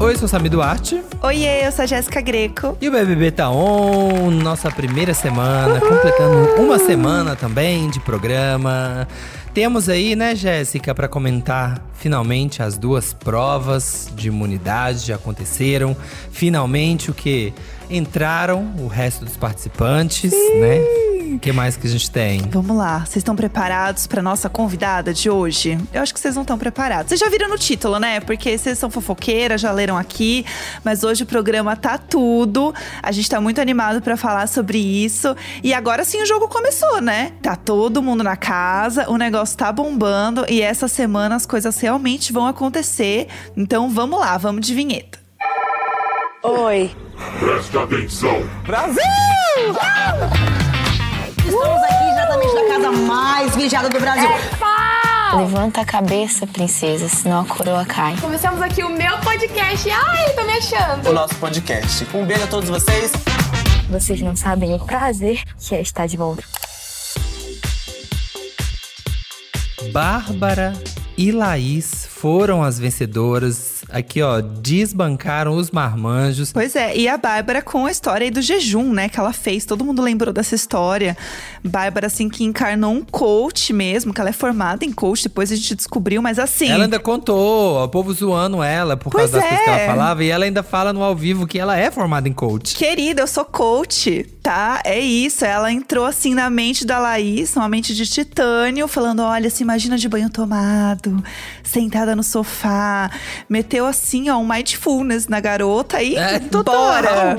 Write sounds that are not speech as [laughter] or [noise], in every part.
Oi, sou Sami Duarte. Oiê, eu sou a Jéssica Greco. E o BBB tá on, nossa primeira semana, completando uma semana também de programa. Temos aí, né, Jéssica, para comentar finalmente as duas provas de imunidade já aconteceram. Finalmente o que entraram o resto dos participantes, Sim. né? O que mais que a gente tem? Vamos lá, vocês estão preparados para nossa convidada de hoje? Eu acho que vocês não estão preparados. Vocês já viram no título, né? Porque vocês são fofoqueiras, já leram aqui, mas hoje o programa tá tudo. A gente tá muito animado para falar sobre isso. E agora sim o jogo começou, né? Tá todo mundo na casa, o negócio tá bombando e essa semana as coisas realmente vão acontecer. Então vamos lá, vamos de vinheta. Oi. Presta atenção. Brasil! Estamos aqui diretamente da casa mais vigiada do Brasil. Levanta a cabeça, princesa, senão a coroa cai. Começamos aqui o meu podcast. Ai, tô me achando. o nosso podcast. Um beijo a todos vocês. Vocês não sabem o prazer que é estar de volta. Bárbara e Laís foram as vencedoras. Aqui, ó, desbancaram os marmanjos. Pois é, e a Bárbara com a história aí do jejum, né, que ela fez. Todo mundo lembrou dessa história. Bárbara, assim, que encarnou um coach mesmo, que ela é formada em coach, depois a gente descobriu, mas assim. Ela ainda contou, o povo zoando ela por Pois causa das coisas que é. ela falava. E ela ainda fala no ao vivo que ela é formada em coach. Querida, eu sou coach, tá? É isso. Ela entrou assim na mente da Laís, uma mente de titânio, falando: olha, se imagina de banho tomado, sentada no sofá. Meteu assim, ó, um mindfulness na garota e É, total. bora!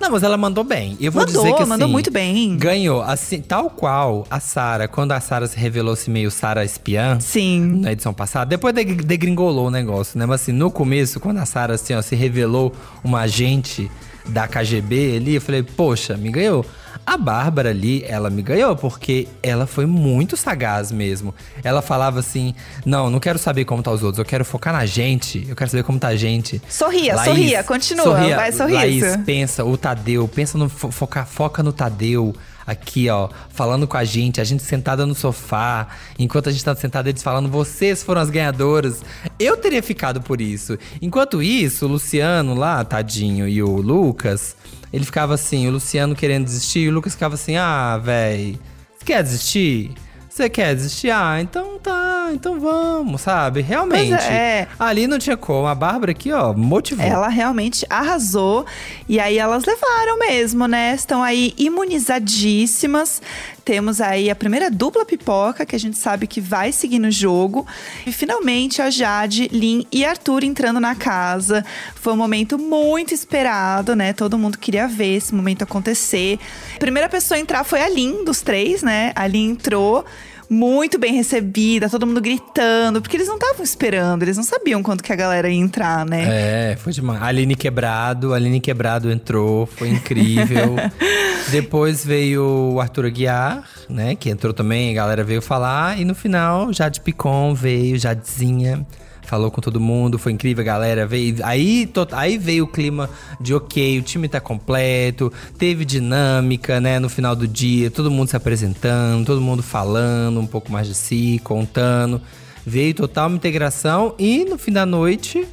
Não, mas ela mandou bem. Eu vou Mandou, dizer que assim, mandou muito bem. Ganhou, assim, tal qual a Sara, quando a Sara se revelou-se meio Sara espiã. Sim. Na edição passada, depois deg- degringolou o negócio, né? Mas assim, no começo, quando a Sara assim, ó, se revelou uma agente da KGB ali, eu falei, poxa, me ganhou. A Bárbara ali, ela me ganhou, porque ela foi muito sagaz mesmo. Ela falava assim: não, não quero saber como tá os outros, eu quero focar na gente, eu quero saber como tá a gente. Sorria, sorria, continua, sorria, vai, sorriso. Laís, pensa, o Tadeu, pensa no fo- foca, foca no Tadeu. Aqui, ó, falando com a gente, a gente sentada no sofá, enquanto a gente tá sentada, eles falando, vocês foram as ganhadoras. Eu teria ficado por isso. Enquanto isso, o Luciano lá, tadinho, e o Lucas, ele ficava assim, o Luciano querendo desistir, e o Lucas ficava assim, ah, véi, você quer desistir? Você quer desistir? Ah, então tá, então vamos, sabe? Realmente. É. Ali não tinha como. A Bárbara aqui, ó, motivou. Ela realmente arrasou. E aí elas levaram mesmo, né? Estão aí imunizadíssimas. Temos aí a primeira dupla pipoca, que a gente sabe que vai seguir no jogo. E finalmente a Jade, Lin e Arthur entrando na casa. Foi um momento muito esperado, né? Todo mundo queria ver esse momento acontecer. A primeira pessoa a entrar foi a Lin, dos três, né? A Lin entrou muito bem recebida, todo mundo gritando, porque eles não estavam esperando, eles não sabiam quando que a galera ia entrar, né? É, foi demais. Aline Quebrado, Aline Quebrado entrou, foi incrível. [laughs] Depois veio o Arthur Aguiar, né? Que entrou também, a galera veio falar. E no final, Jade Picon veio, Jadezinha. Falou com todo mundo, foi incrível, a galera veio. Aí, to- aí veio o clima de ok, o time tá completo, teve dinâmica, né? No final do dia, todo mundo se apresentando, todo mundo falando um pouco mais de si, contando. Veio total uma integração e no fim da noite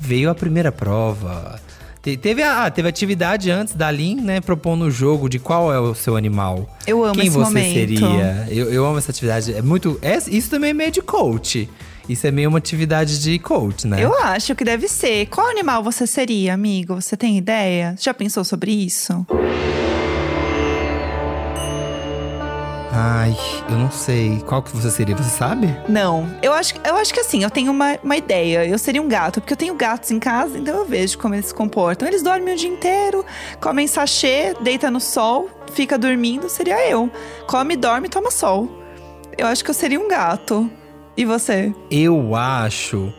veio a primeira prova. Te- Teve, a, ah, teve atividade antes da Lin, né? Propondo o jogo de qual é o seu animal. Eu amo Quem esse você momento. seria? Eu, eu amo essa atividade. É muito. é- isso também é meio de coach. Isso é meio uma atividade de coach, né? Eu acho que deve ser. Qual animal você seria, amigo? Você tem ideia? Já pensou sobre isso? Ai, eu não sei. Qual que você seria? Você sabe? Não. Eu acho, eu acho que assim, eu tenho uma, uma ideia. Eu seria um gato, porque eu tenho gatos em casa, então eu vejo como eles se comportam. Eles dormem o dia inteiro, comem sachê, deita no sol, fica dormindo, seria eu. Come, dorme, toma sol. Eu acho que eu seria um gato. E você? Eu acho.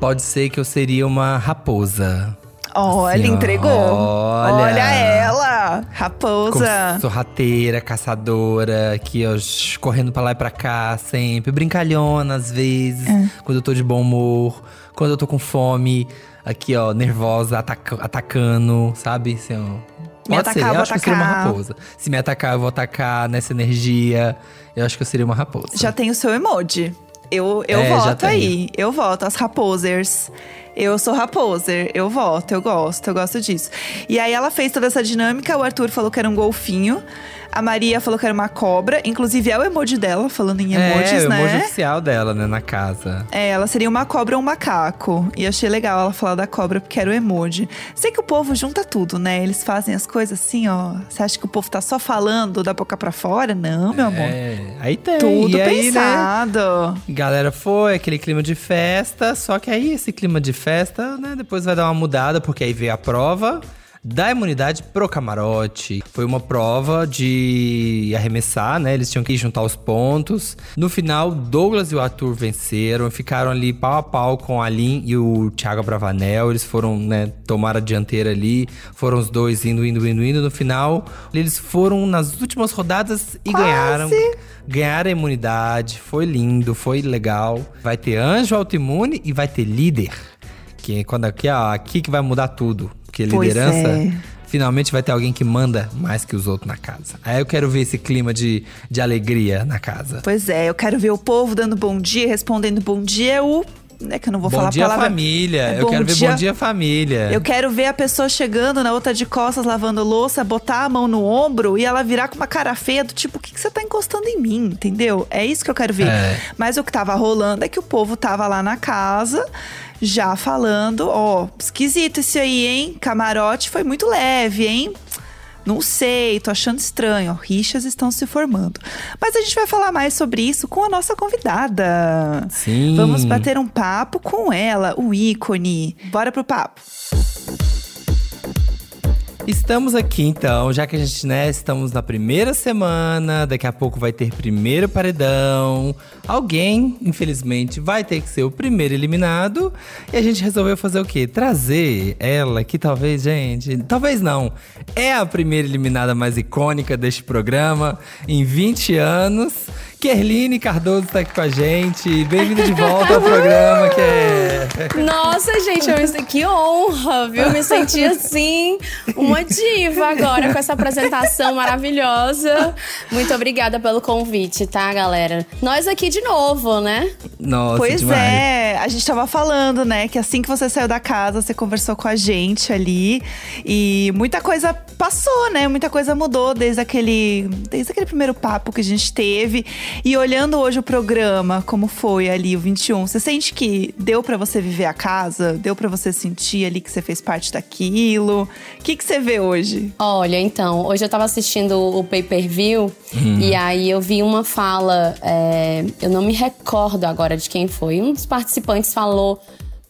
Pode ser que eu seria uma raposa. Olha, Assim, entregou. olha. ela! Como Raposa. sorrateira, caçadora, aqui, ó, correndo pra lá e pra cá sempre. Brincalhona, às vezes, É. quando eu tô de bom humor. Quando eu tô com fome, aqui, ó, nervosa, ataca- atacando, sabe? Assim, ó. Pode atacar, ser, eu eu acho que eu seria uma atacar. raposa. Se me atacar, eu vou atacar nessa energia. Eu acho que eu seria uma raposa. Já tem o seu emoji. Eu, eu É, voto aí. Eu voto, as raposers. Eu sou raposer, eu voto, eu gosto, eu gosto disso. E aí ela fez toda essa dinâmica, o Arthur falou que era um golfinho. A Maria falou que era uma cobra, inclusive é o emoji dela, falando em emojis, é, o né? emoji oficial dela, né, na casa. É, ela seria uma cobra ou um macaco. E achei legal ela falar da cobra porque era o emoji. Sei que o povo junta tudo, né? Eles fazem as coisas assim, ó. Você acha que o povo tá só falando da boca pra fora? Não, meu amor. É, aí tem. Tudo e aí, né, pensado. Galera foi, aquele clima de festa, só que aí esse clima de festa, né, depois vai dar uma mudada, porque aí veio a prova da imunidade pro camarote. Foi uma prova de arremessar, né? Eles tinham que juntar os pontos. No final, Douglas e o Arthur venceram, ficaram ali pau a pau com a Lin e o Thiago Bravanel. Eles foram, né, tomar a dianteira ali. Foram os dois indo, indo, indo, indo. No final, eles foram nas últimas rodadas e Quase. ganharam. Ganharam a imunidade, foi lindo, foi legal. Vai ter anjo autoimune e vai ter líder. Que é quando aqui, ó, aqui que vai mudar tudo. Porque Pois liderança, é. finalmente vai ter alguém que manda mais que os outros na casa. Aí eu quero ver esse clima de, de alegria na casa. Pois é, eu quero ver o povo dando bom dia, respondendo bom dia. O. É que eu não vou bom falar dia a palavra. família. É eu quero ver bom dia família. Eu quero ver a pessoa chegando na outra de costas, lavando louça, botar a mão no ombro e ela virar com uma cara feia do tipo, o que, que você tá encostando em mim? Entendeu? É isso que eu quero ver. É. Mas o que tava rolando é que o povo tava lá na casa. Já falando, ó, esquisito esse aí, hein? Camarote foi muito leve, hein? Não sei, tô achando estranho. Rixas estão se formando. Mas a gente vai falar mais sobre isso com a nossa convidada. Sim. Vamos bater um papo com ela, o ícone. Bora pro papo. Estamos aqui então, já que a gente, né, estamos na primeira semana, daqui a pouco vai ter primeiro paredão. Alguém, infelizmente, vai ter que ser o primeiro eliminado. E a gente resolveu fazer o quê? Trazer ela, que talvez, gente, talvez não, é a primeira eliminada mais icônica deste programa em 20 anos. Kerline Cardoso está aqui com a gente. Bem-vindo de volta ao [laughs] programa, Ker. Nossa, gente, eu me... que honra, viu? Me senti assim, uma diva agora com essa apresentação maravilhosa. Muito obrigada pelo convite, tá, galera? Nós aqui de novo, né? Nossa, pois demais. é, a gente tava falando, né, que assim que você saiu da casa, você conversou com a gente ali e muita coisa passou, né? Muita coisa mudou desde aquele, desde aquele primeiro papo que a gente teve. E olhando hoje o programa, como foi ali o 21, você sente que deu pra você viver a casa? Deu pra você sentir ali que você fez parte daquilo? O que que você vê hoje? Olha, então, hoje eu tava assistindo o pay-per-view e aí eu vi uma fala, é, eu não me recordo agora de quem foi. Um dos participantes falou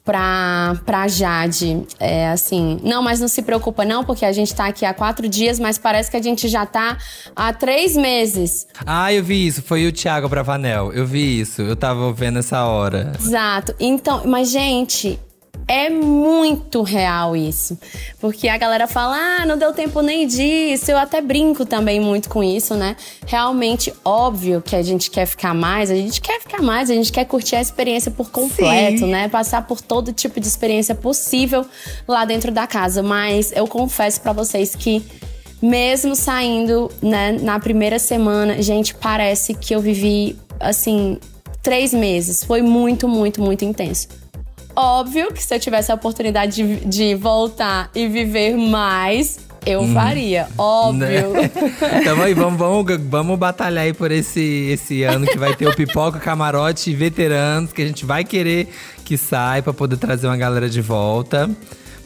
pra, pra Jade, é, assim, não, mas não se preocupa não, porque a gente tá aqui há quatro dias, mas parece que a gente já tá há três meses. Ah, eu vi isso. Foi o Thiago Bravanel. Eu vi isso. Eu tava vendo essa hora. Exato. Então, mas gente, é muito real isso. Porque a galera fala, ah, não deu tempo nem disso. Eu até brinco também muito com isso, né? Realmente, óbvio que a gente quer ficar mais, a gente quer ficar mais, a gente quer curtir a experiência por completo, Sim. né? Passar por todo tipo de experiência possível lá dentro da casa. Mas eu confesso pra vocês que mesmo saindo, né, na primeira semana, gente, parece que eu vivi, assim, três meses. Foi muito, muito, muito intenso. Óbvio que se eu tivesse a oportunidade de, de voltar e viver mais, eu faria. Óbvio. Né? [laughs] Tamo aí, vamos, vamos, vamos batalhar aí por esse, esse ano que vai ter o Pipoca, Camarote e Veteranos, que a gente vai querer que saia pra poder trazer uma galera de volta.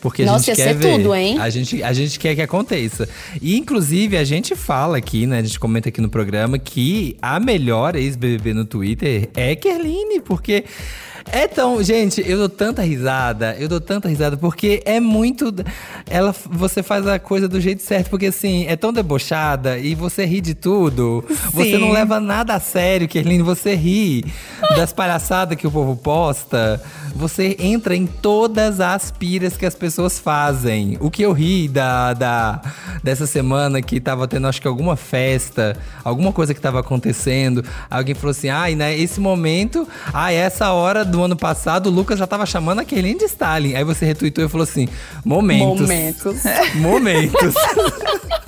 Porque a Nossa, gente ia quer ser ver. tudo, hein? A gente, a gente quer que aconteça. E, inclusive, a gente fala aqui, né? A gente comenta aqui no programa que a melhor ex-BBB no Twitter é Kerline, porque é tão. Gente, eu dou tanta risada, eu dou tanta risada, porque é muito. Ela, você faz a coisa do jeito certo, porque assim, é tão debochada e você ri de tudo. Você Sim. não leva nada a sério, Kerline, você ri das palhaçadas que o povo posta. Você entra em todas as piras que as pessoas fazem. O que eu ri da, da dessa semana que tava tendo, acho que alguma festa, alguma coisa que tava acontecendo. Alguém falou assim: ai, né, esse momento, ai, essa hora do ano passado, o Lucas já tava chamando a Kerline de Stalin. Aí você retweetou e falou assim: momentos. Momentos. [laughs] Momentos. [laughs]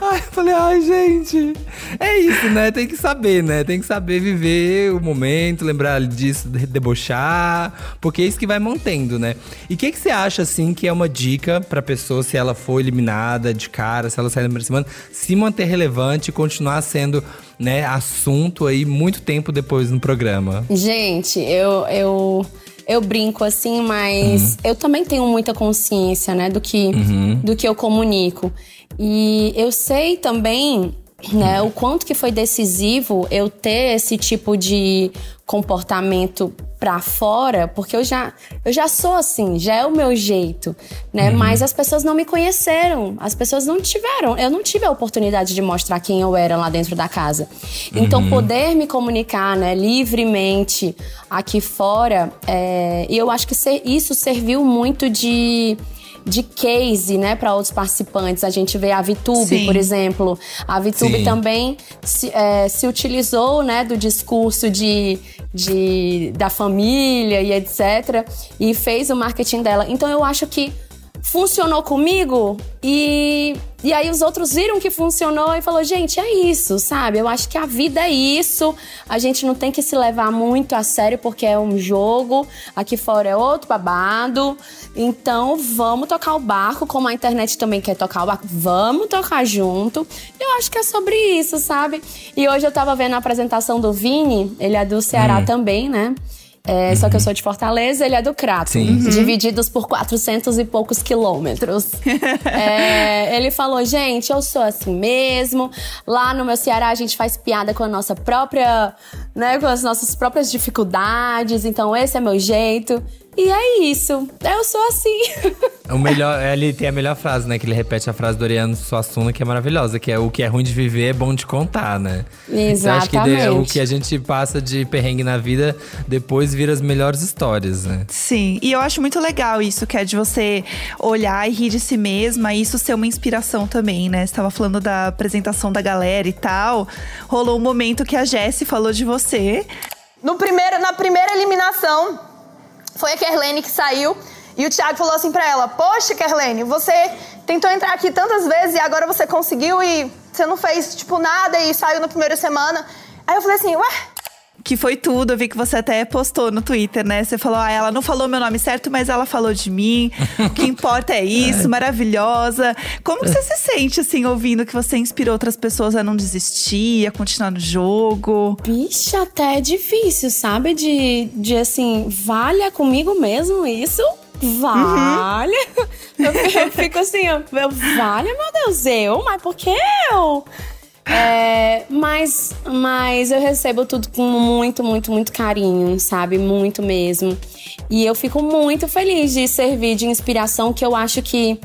Ai, eu falei, ai, gente. É isso, né? Tem que saber, né? Tem que saber viver o momento, lembrar disso, de- debochar. Porque é isso que vai mantendo, né? E o que, que você acha, assim, que é uma dica pra pessoa, se ela for eliminada de cara, se ela sair da primeira semana, se manter relevante e continuar sendo, né, assunto aí muito tempo depois no programa? Gente, eu, eu, eu brinco assim, mas eu também tenho muita consciência, né, do que, do que eu comunico. E eu sei também, né, o quanto que foi decisivo eu ter esse tipo de comportamento pra fora, porque eu já, eu já sou assim, já é o meu jeito, né? Mas as pessoas não me conheceram, as pessoas não tiveram, eu não tive a oportunidade de mostrar quem eu era lá dentro da casa. Então, poder me comunicar, né, livremente aqui fora, é, e eu acho que ser- isso serviu muito de de case, né, para outros participantes. A gente vê a Vitube, Sim. por exemplo. A Vitube Sim. também se, é, se utilizou, né, do discurso de, de, da família e etc. E fez o marketing dela. Então eu acho que funcionou comigo e, e aí os outros viram que funcionou e falou, gente, é isso, sabe? Eu acho que a vida é isso. A gente não tem que se levar muito a sério porque é um jogo, aqui fora é outro babado. Então vamos tocar o barco, como a internet também quer tocar o barco, vamos tocar junto. Eu acho que é sobre isso, sabe? E hoje eu tava vendo a apresentação do Vini, ele é do Ceará também, né? É, Só que eu sou de Fortaleza, ele é do Crato. Sim. Divididos por 400 e poucos quilômetros. [laughs] É, ele falou, gente, eu sou assim mesmo. Lá no meu Ceará a gente faz piada com a nossa própria, né, com as nossas próprias dificuldades. Então esse é meu jeito. E é isso. Eu sou assim. [laughs] O melhor, ele tem a melhor frase, né? Que ele repete a frase do Oriano Suassuna, que é maravilhosa, que é o que é ruim de viver é bom de contar, né? Então, acho que de- Exatamente. o que a gente passa de perrengue na vida, depois vira as melhores histórias, né? Sim, e eu acho muito legal isso, que é de você olhar e rir de si mesma e isso ser uma inspiração também, né? Você tava falando da apresentação da galera e tal. Rolou um momento que a Jessie falou de você. No primeiro, na primeira eliminação, foi a Kerlene que saiu. E o Thiago falou assim pra ela: Poxa, Kerlene, você tentou entrar aqui tantas vezes e agora você conseguiu e você não fez, tipo, nada e saiu na primeira semana. Aí eu falei assim: Ué, Que foi tudo, eu vi que você até postou no Twitter, né? Você falou, ah, ela não falou meu nome certo, mas ela falou de mim. O que importa é isso, [laughs] maravilhosa. Como que você se sente, assim, ouvindo que você inspirou outras pessoas a não desistir, a continuar no jogo? Bicha, até é difícil, sabe? De, de assim, valha comigo mesmo isso? Vale. Eu, [laughs] eu fico assim, eu, eu, vale, meu Deus, eu? Mas por que eu? É, mas, mas eu recebo tudo com muito, muito, muito carinho, sabe? Muito mesmo. E eu fico muito feliz de servir de inspiração, que eu acho que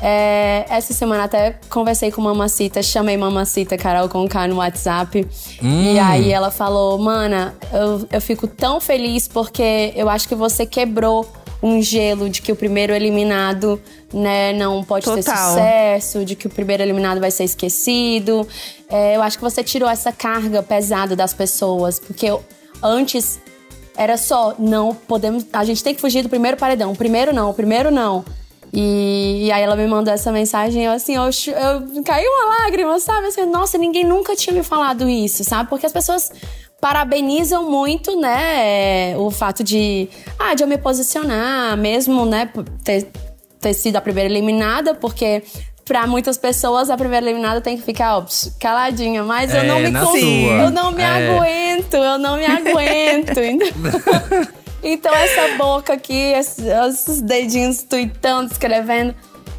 é, essa semana até conversei com Mamacita, chamei Mamacita Carol Conká no WhatsApp. E aí ela falou: Mana, eu, eu fico tão feliz porque eu acho que você quebrou um gelo de que o primeiro eliminado né, não pode ter Total. sucesso, de que o primeiro eliminado vai ser esquecido. É, eu acho que você tirou essa carga pesada das pessoas, porque eu- antes era só, não podemos. A gente tem que fugir do primeiro paredão. O primeiro não, o primeiro não. E, e aí ela me mandou essa mensagem, eu assim, eu, eu caiu uma lágrima, sabe? Assim, nossa, ninguém nunca tinha me falado isso, sabe? Porque as pessoas parabenizam muito, né, o fato de, ah, de eu me posicionar, mesmo, né, ter, ter sido a primeira eliminada, porque Pra muitas pessoas, a primeira eliminada tem que ficar ó, caladinha, mas eu É, não me na cons- sua. eu não me É. aguento, eu não me aguento. [laughs] Então, então essa boca aqui, esses, esses dedinhos tweetando, escrevendo.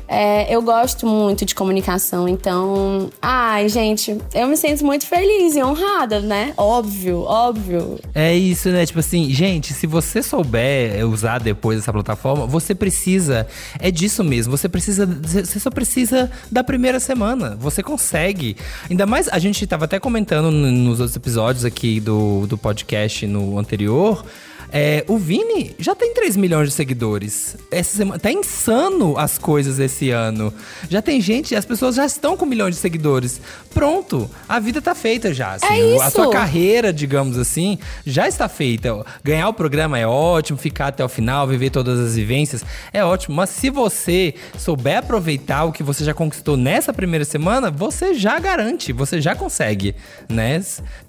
É, eu gosto muito de comunicação, então. Ai, gente, eu me sinto muito feliz e honrada, né? Óbvio, óbvio. É isso, né? Tipo assim, gente, se você souber usar depois essa plataforma, você precisa. É disso mesmo. Você precisa. Você só precisa da primeira semana. Você consegue. Ainda mais, a gente tava até comentando nos outros episódios aqui do, do podcast no anterior. É, o Vini já tem 3 milhões de seguidores. Essa semana, tá insano as coisas esse ano. Já tem gente, as pessoas já estão com milhões de seguidores. Pronto, a vida tá feita já. Assim, É A isso. sua carreira, digamos assim, já está feita. Ganhar o programa é ótimo, ficar até o final, viver todas as vivências é ótimo. Mas se você souber aproveitar o que você já conquistou nessa primeira semana, você já garante, você já consegue, né?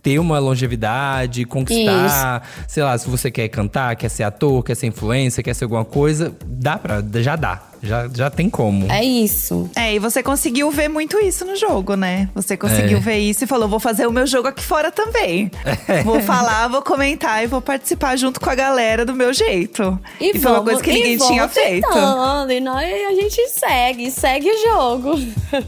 Ter uma longevidade, conquistar, sei lá, se você quer cantar, quer ser ator, quer ser influencer, quer ser alguma coisa, dá pra, já dá. Já, já tem como. É isso. É, e você conseguiu ver muito isso no jogo, né? Você conseguiu É. ver isso e falou: vou fazer o meu jogo aqui fora também. Vou falar, vou comentar e vou participar junto com a galera do meu jeito. E, foi uma coisa que e ninguém vamos tinha feito. tentando, e nós, a gente segue, segue o jogo.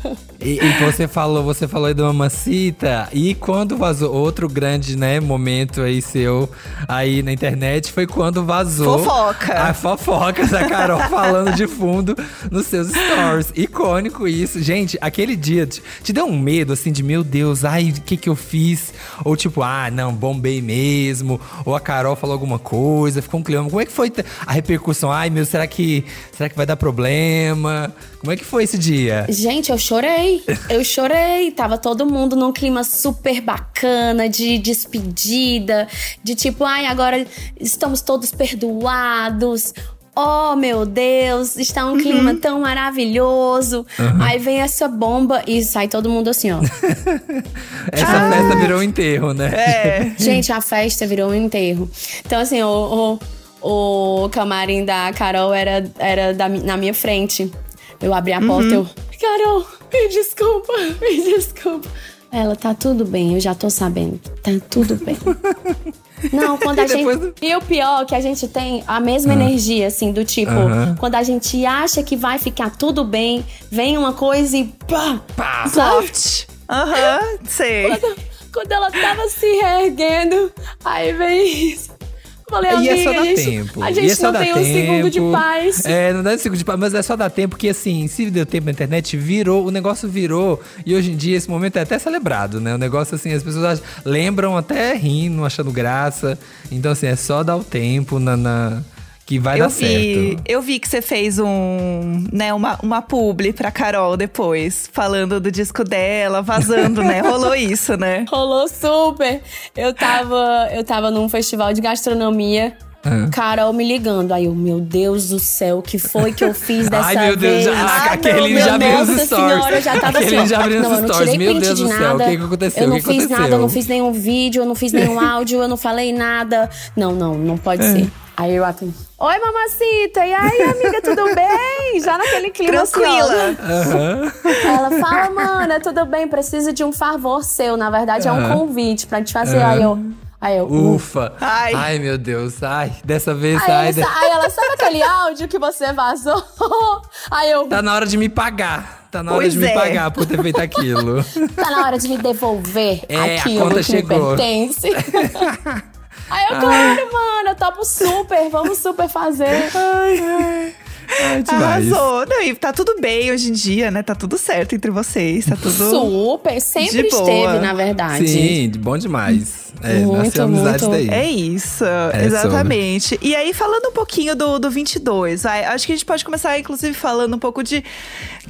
[laughs] E, e você falou, você falou aí do Mamacita, e quando vazou outro grande, né, momento aí seu aí na internet foi quando vazou Fofoca. a fofoca da Carol [laughs] falando de fundo nos seus stories. Icônico isso. Gente, aquele dia te, te deu um medo assim de meu Deus, ai, o que que eu fiz? Ou tipo, ah, não, bombei mesmo, ou a Carol falou alguma coisa, ficou um clima. Como é que foi a repercussão? Ai, meu, será que será que vai dar problema? Como é que foi esse dia? Gente, eu chorei. [laughs] Eu chorei. Tava todo mundo num clima super bacana de despedida, de tipo, ai, agora estamos todos perdoados. Oh, meu Deus, está um clima tão maravilhoso. Aí vem essa bomba e sai todo mundo assim, ó. [laughs] Essa festa virou um enterro, né? É. [laughs] Gente, a festa virou um enterro. Então, assim, o, o, o camarim da Carol era, era da na minha frente. Eu abri a porta e eu. Carol, me desculpa, [laughs] me desculpa. Ela, tá tudo bem, eu já tô sabendo. Tá tudo bem. Não, quando a E gente. do- E o pior é que a gente tem a mesma energia, assim, do tipo, quando a gente acha que vai ficar tudo bem, vem uma coisa e pá! Pá. Soft. Aham, sei. Quando ela tava se reerguendo, aí vem isso. Falei, E amiga, é só dar a gente, tempo. a e gente é só não tem um tempo. segundo de paz. É, não dá um segundo de paz, mas é só dar tempo, porque assim, se deu tempo na internet, virou, o negócio virou. E hoje em dia, esse momento é até celebrado, né? O negócio, assim, as pessoas lembram até rindo, achando graça. Então, assim, é só dar o tempo na. na- que vai eu dar vi, certo. eu vi que você fez um, né, uma, uma publi pra Carol depois, falando do disco dela, vazando, né? [laughs] Rolou isso, né? Rolou super. Eu tava, eu tava num festival de gastronomia. Ah. Carol me ligando. Aí eu, meu Deus do céu, o que foi que eu fiz [laughs] dessa Ai, meu Deus, vez? já- Ah, aquele meu já abriu os stories. senhora, eu já tava Aquele assim, já abriu não, os eu não stories. tirei Meu print Deus de do céu, nada. o que que aconteceu? Eu não que fiz aconteceu? nada, eu não fiz nenhum vídeo, eu não fiz nenhum áudio, eu não falei nada. Não, não, não pode ser. Aí eu atendi. Oi, mamacita! E aí, amiga, tudo [laughs] bem? Já naquele clima assim. Tranquila. Aham. Ela fala, mana, tudo bem, preciso de um favor seu. Na verdade, é um convite pra te fazer. Aí eu. Aí eu. Ufa. Ai. Ai. meu Deus. Ai, dessa vez, Aí, ai. aí ela, sabe aquele áudio que você vazou? Aí eu, Tá na hora de me pagar. Tá na hora Pois de me é. pagar por ter feito aquilo. tá na hora de me devolver É, a aquilo conta que chegou. me pertence. [laughs] Aí eu, claro, mano, eu topo super, vamos super fazer. Ai, demais. Arrasou. Não, e tá tudo bem hoje em dia, né? Tá tudo certo entre vocês, tá tudo… Super, sempre De boa. esteve, na verdade. Sim, bom demais. É, Muito, nasceu amizade muito. daí. É isso, É exatamente. E aí, falando um pouquinho do, do 22, vai, acho que a gente pode começar, inclusive, falando um pouco de…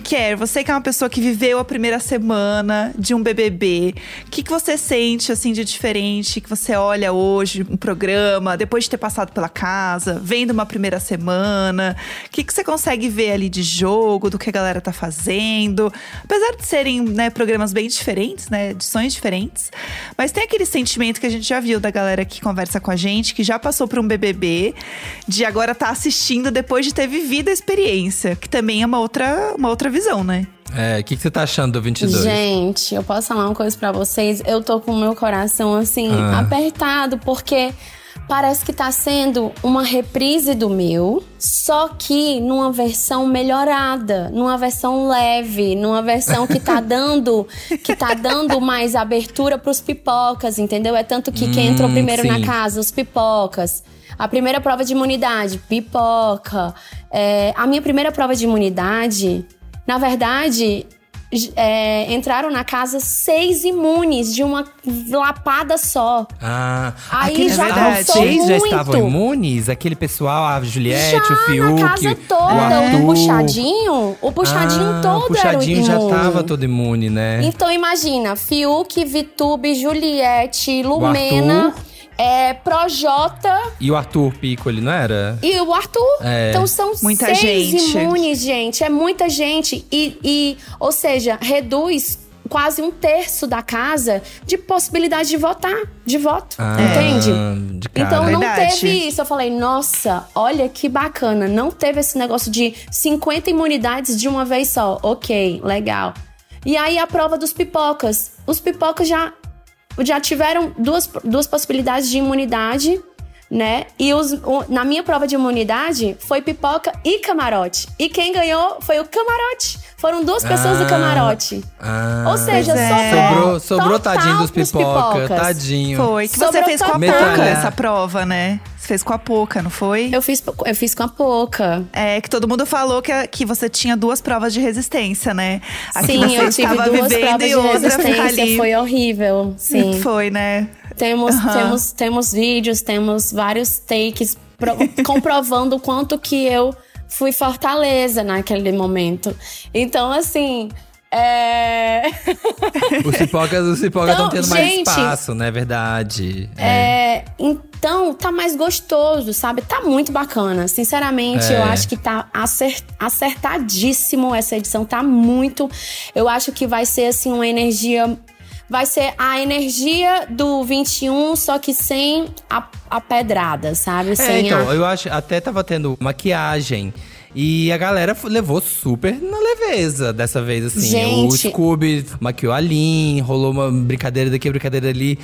Quer, você que é uma pessoa que viveu a primeira semana de um BBB, o que, que você sente, assim, de diferente, que você olha hoje, um programa, depois de ter passado pela casa, vendo uma primeira semana, o que, que você consegue ver ali de jogo, do que a galera tá fazendo? Apesar de serem, né, programas bem diferentes, né, edições diferentes, mas tem aquele sentimento que a gente já viu da galera que conversa com a gente, que já passou por um BBB, de agora tá assistindo depois de ter vivido a experiência, que também é uma outra, uma outra visão, né? É, o que, que você tá achando do 22? Gente, eu posso falar uma coisa pra vocês? Eu tô com o meu coração assim Ah. apertado porque parece que tá sendo uma reprise do meu, só que numa versão melhorada, numa versão leve, numa versão que tá [laughs] dando que tá dando mais abertura pros pipocas, entendeu? É tanto que quem Hum, entrou primeiro sim. na casa, os pipocas. A primeira prova de imunidade, pipoca. É, a minha primeira prova de imunidade, na verdade, é, entraram na casa seis imunes de uma lapada só. Ah, Aí já causou vocês já estavam imunes? Aquele pessoal, a Juliette, Já o Fiuk, na casa o toda, o, Arthur. puxadinho, o puxadinho ah, todo o puxadinho já imune. tava todo imune, né? Então imagina, Fiuk, Vitube, Juliette, Lumena. É, Projota E o Arthur Piccoli, não era? e o Arthur. É. Então são Muita seis gente. imunes, gente. É muita gente. E, e, ou seja, reduz quase um terço da casa de possibilidade de votar, de voto. Ah, entende? de cara. Então não Verdade. teve isso. Eu falei, nossa, olha que bacana. Não teve esse negócio de 50 imunidades de uma vez só. Ok, legal. E aí a prova dos pipocas. Os pipocas já, já tiveram duas, duas possibilidades de imunidade. Né? E os, o- na minha prova de imunidade foi pipoca e camarote. E quem ganhou foi o camarote. Foram duas pessoas do Ah, camarote. Ah, Ou seja, é. sobrou, sobrou, tadinho dos pipoca, pipocas. tadinho. Foi. Que você Sobrou fez com a Metralhar. essa prova, né? Você fez com a Poca, não foi? Eu fiz, eu fiz com a pouca. É, que todo mundo falou que, que você tinha duas provas de resistência, né? A Sim, você eu tive duas vivendo provas e de resistência. Foi horrível. Sim. [laughs] Foi, né? Temos, Aham. temos, temos vídeos, temos vários takes pro- [laughs] comprovando o quanto que eu fui fortaleza naquele momento. Então, assim. É... [laughs] Os pipocas estão Então, tendo mais gente, espaço, né? Verdade. É, então, tá mais gostoso, sabe? Tá muito bacana. Sinceramente, É. eu acho que tá acer- acertadíssimo essa edição. Tá muito. Eu acho que vai ser, assim, uma energia. Vai ser a energia do 21, só que sem a, a pedrada, sabe? É, sem então, a... eu acho até tava tendo maquiagem. E a galera levou super na leveza dessa vez, assim. O Gente. Scooby maquiou a Lin, rolou uma brincadeira daqui, brincadeira ali.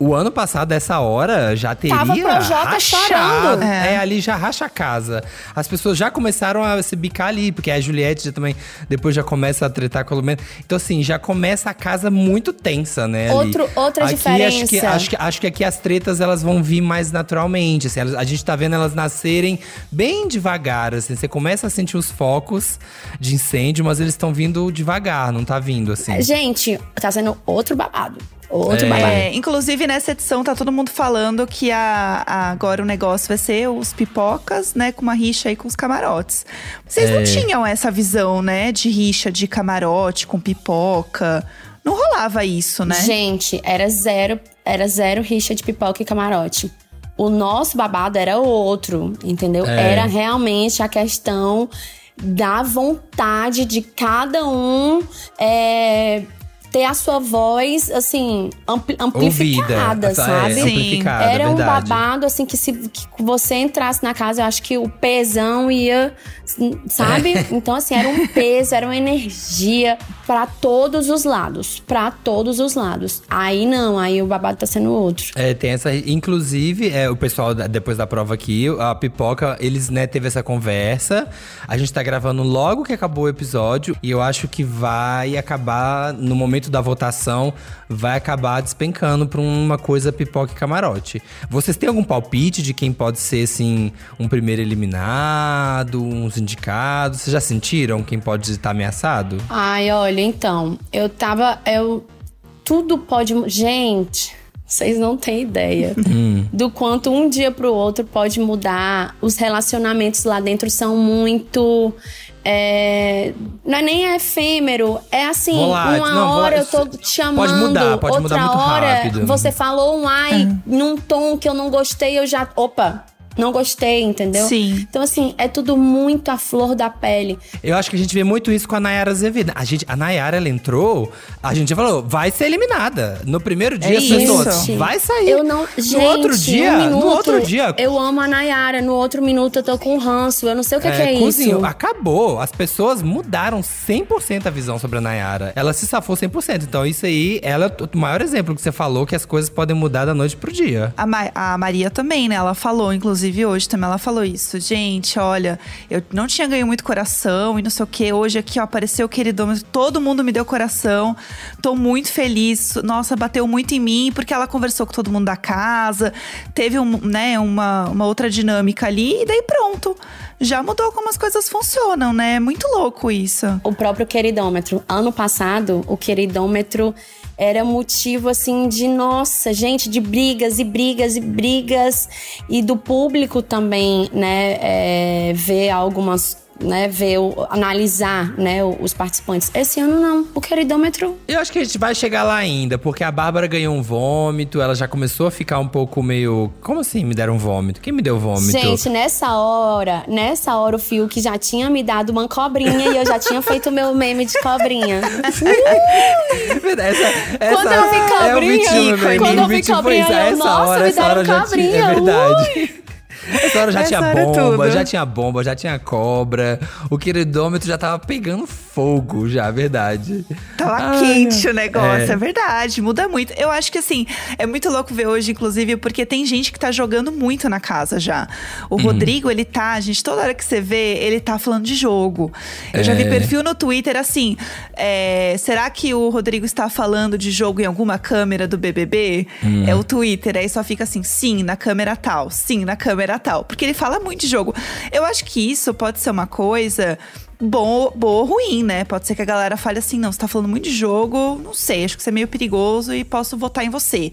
O ano passado, essa hora, já teria Tava Projota rachado. chorando. É. ali já racha a casa. As pessoas já começaram a se bicar ali, porque a Juliette já também depois já começa a tretar com a Lumena. Então, assim, já começa a casa muito tensa, né? ali. Outro- outra aqui, Acho que, diferença. acho, que, acho que aqui as tretas elas vão vir mais naturalmente. Assim, elas- a gente tá vendo elas nascerem bem devagar. Assim, você começa a sentir os focos de incêndio, mas eles estão vindo devagar, não tá vindo assim. Gente, tá sendo outro babado. Outro É. babado. É, inclusive, nessa edição, tá todo mundo falando que a, a- agora o negócio vai ser os pipocas, né? Com uma rixa aí com os camarotes. Vocês É. não tinham essa visão, né? De rixa de camarote com pipoca. Não rolava isso, né? Gente, era zero, era zero rixa de pipoca e camarote. O nosso babado era outro, entendeu? É. Era realmente a questão da vontade de cada um é, ter a sua voz, assim, ampli- amplificada, Ouvida. sabe? É, Sim. amplificada, Era um verdade. babado, assim, que se que você entrasse na casa, eu acho que o pesão ia, sabe? É. Então, assim, era um peso, era uma energia [laughs] pra todos os lados. Pra todos os lados. Aí não, aí o babado tá sendo outro. É, tem essa. Inclusive, é, o pessoal, depois da prova aqui, a pipoca, eles, né, teve essa conversa. A gente tá gravando logo que acabou o episódio. E eu acho que vai acabar, no momento da votação, vai acabar despencando pra uma coisa pipoca e camarote. Vocês têm algum palpite de quem pode ser, assim, um primeiro eliminado, uns indicados? Vocês já sentiram quem pode estar ameaçado? Ai, olha, então, eu tava. Eu. Tudo pode. Gente, vocês não têm ideia [laughs] do quanto um dia pro outro pode mudar. Os relacionamentos lá dentro são muito. é, não é nem efêmero, é assim, uma Não, hora eu tô te chamando, Pode mudar, pode outra mudar hora rápido. você falou um ai num tom que eu não gostei, eu já, opa, não gostei, entendeu? Sim. Então assim, é tudo muito à flor da pele. Eu acho que a gente vê muito isso com a Nayara Azevedo. A, gente, a Nayara, ela entrou, a gente já falou, vai ser eliminada. No primeiro dia, É as pessoas, vai sair. Eu não. Gente, no outro dia, um minuto, no outro dia, Eu amo a Nayara. No outro minuto eu tô com ranço. Eu não sei o que é, que é cozinhou. isso. Acabou. As pessoas mudaram 100% a visão sobre a Nayara. Ela se safou 100%. Então, isso aí, ela é o maior exemplo que você falou que as coisas podem mudar da noite pro dia. A, Ma- a Maria também, né? Ela falou, inclusive, inclusive, hoje também. Ela falou isso. Gente, olha, eu não tinha ganho muito coração e não sei o que. Hoje aqui, ó, apareceu o queridômetro. Todo mundo me deu coração. Tô muito feliz. Nossa, bateu muito em mim, porque ela conversou com todo mundo da casa. Teve um, né, uma, uma outra dinâmica ali. E daí pronto. Já mudou como as coisas funcionam, né? É muito louco isso. O próprio queridômetro. Ano passado, o queridômetro era motivo assim de nossa, gente, de brigas e brigas e brigas. E do público também, né, é, ver algumas né, ver, o- analisar, né, os participantes. Esse ano não, o queridômetro Eu acho que a gente vai chegar lá ainda, porque a Bárbara ganhou um vômito, ela já começou a ficar um pouco meio. Como assim me deram um vômito? Quem me deu vômito? Gente, nessa hora, nessa hora o Fiuk já tinha me dado uma cobrinha e eu já tinha feito o meu meme de cobrinha. [laughs] Essa, essa Quando eu vi é cobrinha, meu quando eu vi Vitinho cobrinha, eu, essa nossa, hora, me essa hora deram já tinha. É cobrinha, verdade. Essa hora já Essa tinha hora é bomba, tudo. já tinha bomba, já tinha cobra. O queridômetro já tava pegando fogo, já, é verdade. Tava Ai, quente o negócio, é. é. verdade. Muda muito. Eu acho que assim, é muito louco ver hoje, inclusive, porque tem gente que tá jogando muito na casa já. O Uhum. Rodrigo, ele tá, gente, toda hora que você vê, ele tá falando de jogo. Eu já vi É. perfil no Twitter assim: é, será que o Rodrigo está falando de jogo em alguma câmera do BBB? Hum. É o Twitter. Aí só fica assim: sim, na câmera tal, sim, na câmera tal. Porque ele fala muito de jogo. Eu acho que isso pode ser uma coisa bom, boa ou ruim, né? Pode ser que a galera fale assim: não, você tá falando muito de jogo, não sei, acho que você é meio perigoso e posso votar em você.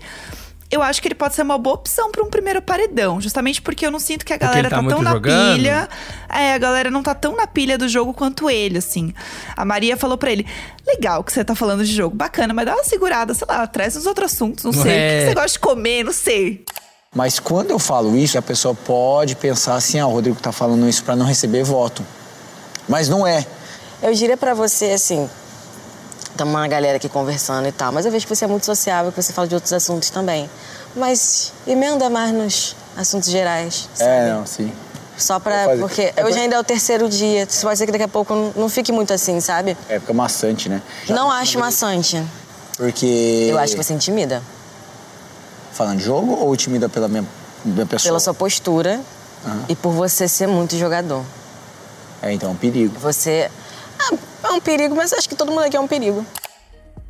Eu acho que ele pode ser uma boa opção para um primeiro paredão, justamente porque eu não sinto que a galera tá tá, tão na jogando? pilha. É, a galera não tá tão na pilha do jogo quanto ele, assim. A Maria falou pra ele: legal que você tá falando de jogo, bacana, mas dá uma segurada, sei lá, traz uns outros assuntos, não sei. O que É. que você gosta de comer, não sei. Mas quando eu falo isso, a pessoa pode pensar assim: ah, o Rodrigo tá falando isso pra não receber voto. Mas não é. Eu diria pra você assim, estamos uma galera aqui conversando e tal, mas eu vejo que você é muito sociável, que você fala de outros assuntos também. Mas emenda mais nos assuntos gerais, sabe? É, não, sim. Só pra. Porque É hoje ainda é o terceiro dia, pode ser que daqui a pouco não, não fique muito assim, sabe? É, fica maçante, né? Não acho maçante. Porque. Eu acho que você intimida. Falando de jogo ou intimida pela minha, minha pessoa? Pela sua postura e por você ser muito jogador. É, então é um perigo. Você. Ah, é um perigo, mas acho que todo mundo aqui é um perigo.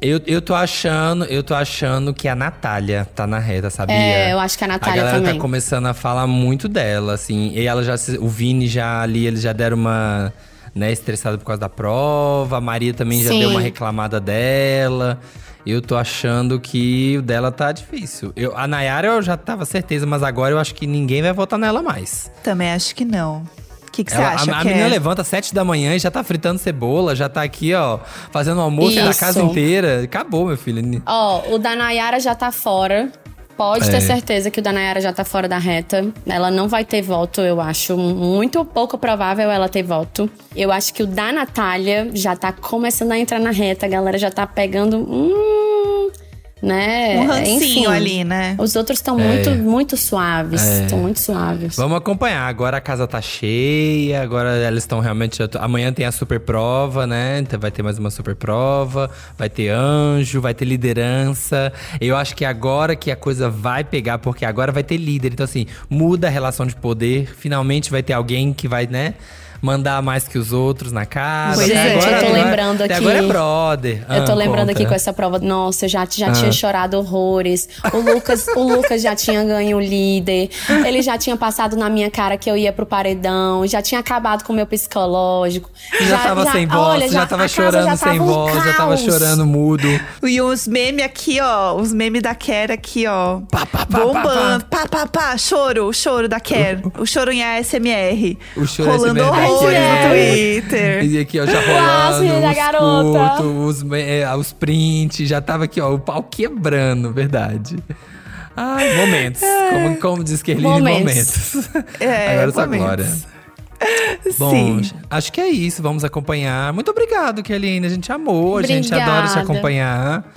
Eu, eu tô achando, eu tô achando que a Natália tá na reta, sabia? É, eu acho que a Natália A galera também. tá começando a falar muito dela, assim. E ela já, se- o Vini já ali, eles já deram uma, né, estressada por causa da prova. A Maria também já Sim. deu uma reclamada dela. Eu tô achando que o dela tá difícil. Eu, a Nayara eu já tava certeza, mas agora eu acho que ninguém vai votar nela mais. Também acho que não. O que, que você acha? a, a que menina é? levanta às sete da manhã e já tá fritando cebola, já tá aqui, ó, fazendo almoço na Isso. casa inteira. Acabou, meu filho. Ó, o da Nayara já tá fora. Pode É. ter certeza que o da Nayara já tá fora da reta. Ela não vai ter voto, eu acho. Muito pouco provável ela ter voto. Eu acho que o da Natália já tá começando a entrar na reta. A galera já tá pegando. Hum, né? Um rancinho Enfim, ali, né? Os outros estão É. muito, muito suaves. É. Estão muito suaves. Vamos acompanhar. Agora a casa tá cheia, agora elas estão realmente. Amanhã tem a super prova, né? Então vai ter mais uma super prova, vai ter anjo, vai ter liderança. Eu acho que agora que a coisa vai pegar, porque agora vai ter líder. Então, assim, muda a relação de poder. Finalmente vai ter alguém que vai, né? Mandar mais que os outros na casa. Pois Até é. agora- eu tô agora- lembrando até aqui. Agora é brother. Eu tô Ah, lembrando conta. aqui com essa prova. Nossa, eu já, já Ah. tinha chorado horrores. O Lucas, o Lucas já tinha ganho o líder. Ele já tinha passado na minha cara que eu ia pro paredão. Já tinha acabado com o meu psicológico. Já, tava sem voz, olha, já, tava a casa chorando já sem tava um voz, já tava caos. chorando mudo. E os memes aqui, ó. Os memes da Ker aqui, ó. Pá, pá, pá, bombando. Pá, pá, pá. Choro, o choro da Ker. o choro em ASMR. O choro Rolando ASMR da Ker. no Twitter. E aqui, ó, já rolando os garota. curtos, os, é, os prints, já tava aqui, ó, o pau quebrando, verdade. Ai, momentos. Como, como diz Kerline, momentos. Momentos. É, [laughs] Agora só momentos. glória. [laughs] Bom, Sim. acho que é isso. Vamos acompanhar. Muito obrigado, Kerline. A gente amou, a gente adora te Obrigada. acompanhar.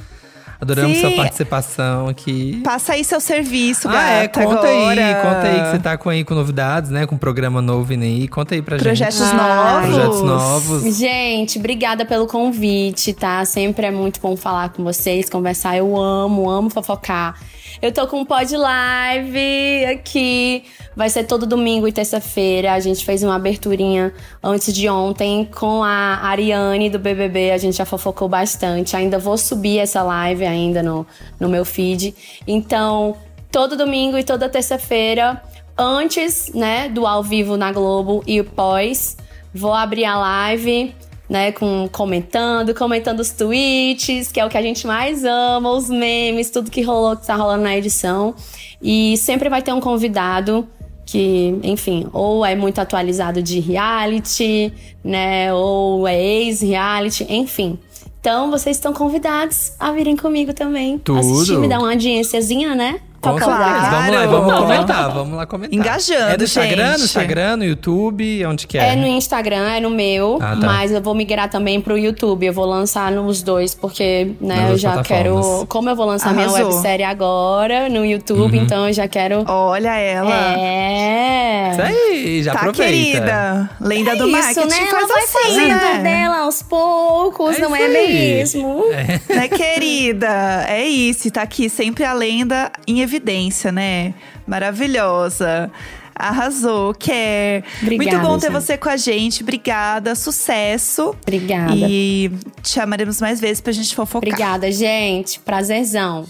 Adoramos Sim. sua participação aqui. Passa aí seu serviço, gata. Ah, é, conta agora. aí, conta aí que você tá com aí com novidades, né? Com um programa novo vindo aí. Conta aí pra Projetos gente. novos. Projetos novos. Gente, obrigada pelo convite, tá? Sempre é muito bom falar com vocês, conversar. Eu amo, amo fofocar. Eu tô com um pod live aqui. Vai ser todo domingo e terça-feira. A gente fez uma aberturinha antes de ontem com a Ariane do BBB. A gente já fofocou bastante. Ainda vou subir essa live ainda no, no meu feed. Então, todo domingo e toda terça-feira, antes, né, do ao vivo na Globo e o pós, vou abrir a live né, com comentando, comentando os tweets, que é o que a gente mais ama, os memes, tudo que rolou, que tá rolando na edição. E sempre vai ter um convidado que, enfim, ou é muito atualizado de reality, né, ou é ex-reality, enfim. Então, vocês estão convidados a virem comigo também. Tudo. Assistir, me dar uma audiênciazinha, né? Com lugar. certeza. Vamos lá, vamos comentar, vamos lá comentar. Engajando, É do Instagram, gente. no Instagram, no YouTube, onde que é? É no Instagram, é no meu, Ah, tá. mas eu vou migrar também pro YouTube. Eu vou lançar nos dois, porque, né, Nas eu já quero. Como eu vou lançar minha Arrasou. websérie agora no YouTube, Uhum. então eu já quero. Olha ela. É. Isso aí, já Tá, aproveita. querida. Lenda É do isso, marketing né? faz Ela vai assim, fazendo né? dela aos poucos, É não é aí. mesmo? Né, querida? É isso, tá aqui sempre a lenda em evidência, né? Maravilhosa. Arrasou, quer. Obrigada, Muito bom ter gente. você com a gente. Obrigada, sucesso. Obrigada. E te chamaremos mais vezes pra gente fofocar. Obrigada, gente. Prazerzão.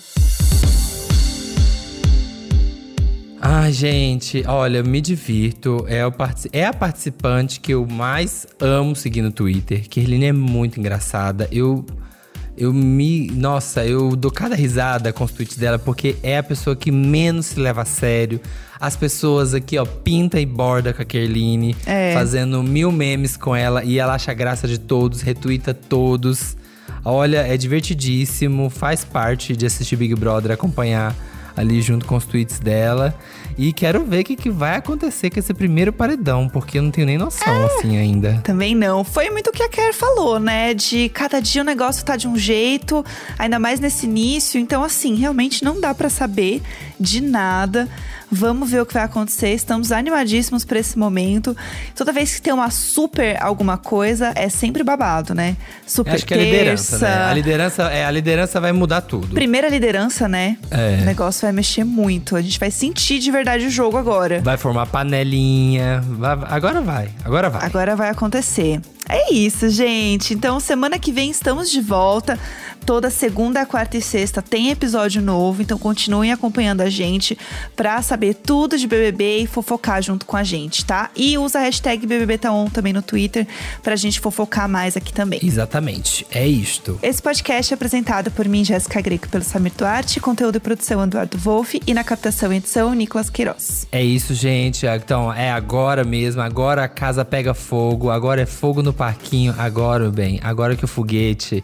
Ai, gente, olha, me divirto. É, o é a participante que eu mais amo seguir no Twitter. Kerline é muito engraçada. Eu. Eu me. Nossa, eu dou cada risada com os tweets dela, porque é a pessoa que menos se leva a sério. As pessoas aqui, ó, pinta e borda com a Kerline, É. fazendo mil memes com ela e ela acha graça de todos, retuita todos. Olha, é divertidíssimo, faz parte de assistir Big Brother, acompanhar ali junto com os tweets dela. E quero ver o que, que vai acontecer com esse primeiro paredão, porque eu não tenho nem noção assim ainda. Também não. Foi muito o que a Kerr falou, né? De cada dia o negócio tá de um jeito, ainda mais nesse início. Então, assim, realmente não dá pra saber de nada. Vamos ver o que vai acontecer. Estamos animadíssimos pra esse momento. Toda vez que tem uma super alguma coisa, é sempre babado, né? Super Acho que é a liderança, terça. né? A liderança, é, a liderança vai mudar tudo. Primeira liderança, né? É. O negócio vai mexer muito. A gente vai sentir de verdade o jogo agora. Vai formar panelinha. vai- agora vai, agora vai. Agora vai acontecer. É isso, gente. Então, semana que vem estamos de volta. Toda segunda, quarta e sexta tem episódio novo. Então, continuem acompanhando a gente pra saber tudo de BBB e fofocar junto com a gente, tá? E usa a hashtag BBBTaon também no Twitter pra gente fofocar mais aqui também. Exatamente, é isto. Esse podcast é apresentado por mim, Jéssica Greco, e pelo Samir Duarte, conteúdo e produção Eduardo Wolff e na captação e edição Nicolas Queiroz. É isso, gente. Então, é agora mesmo. Agora a casa pega fogo. Agora é fogo no parquinho. Agora, bem. Agora que o foguete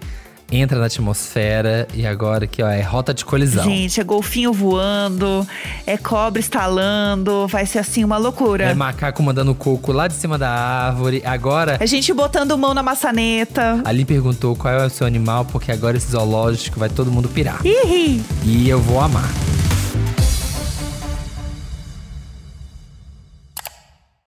entra na atmosfera. E agora que, ó, é rota de colisão. Gente, é golfinho voando, é cobra estalando, vai ser assim uma loucura. É macaco mandando coco lá de cima da árvore. Agora, É gente botando mão na maçaneta. ali perguntou qual é o seu animal, porque agora esse zoológico vai todo mundo pirar. Ih! E eu vou amar.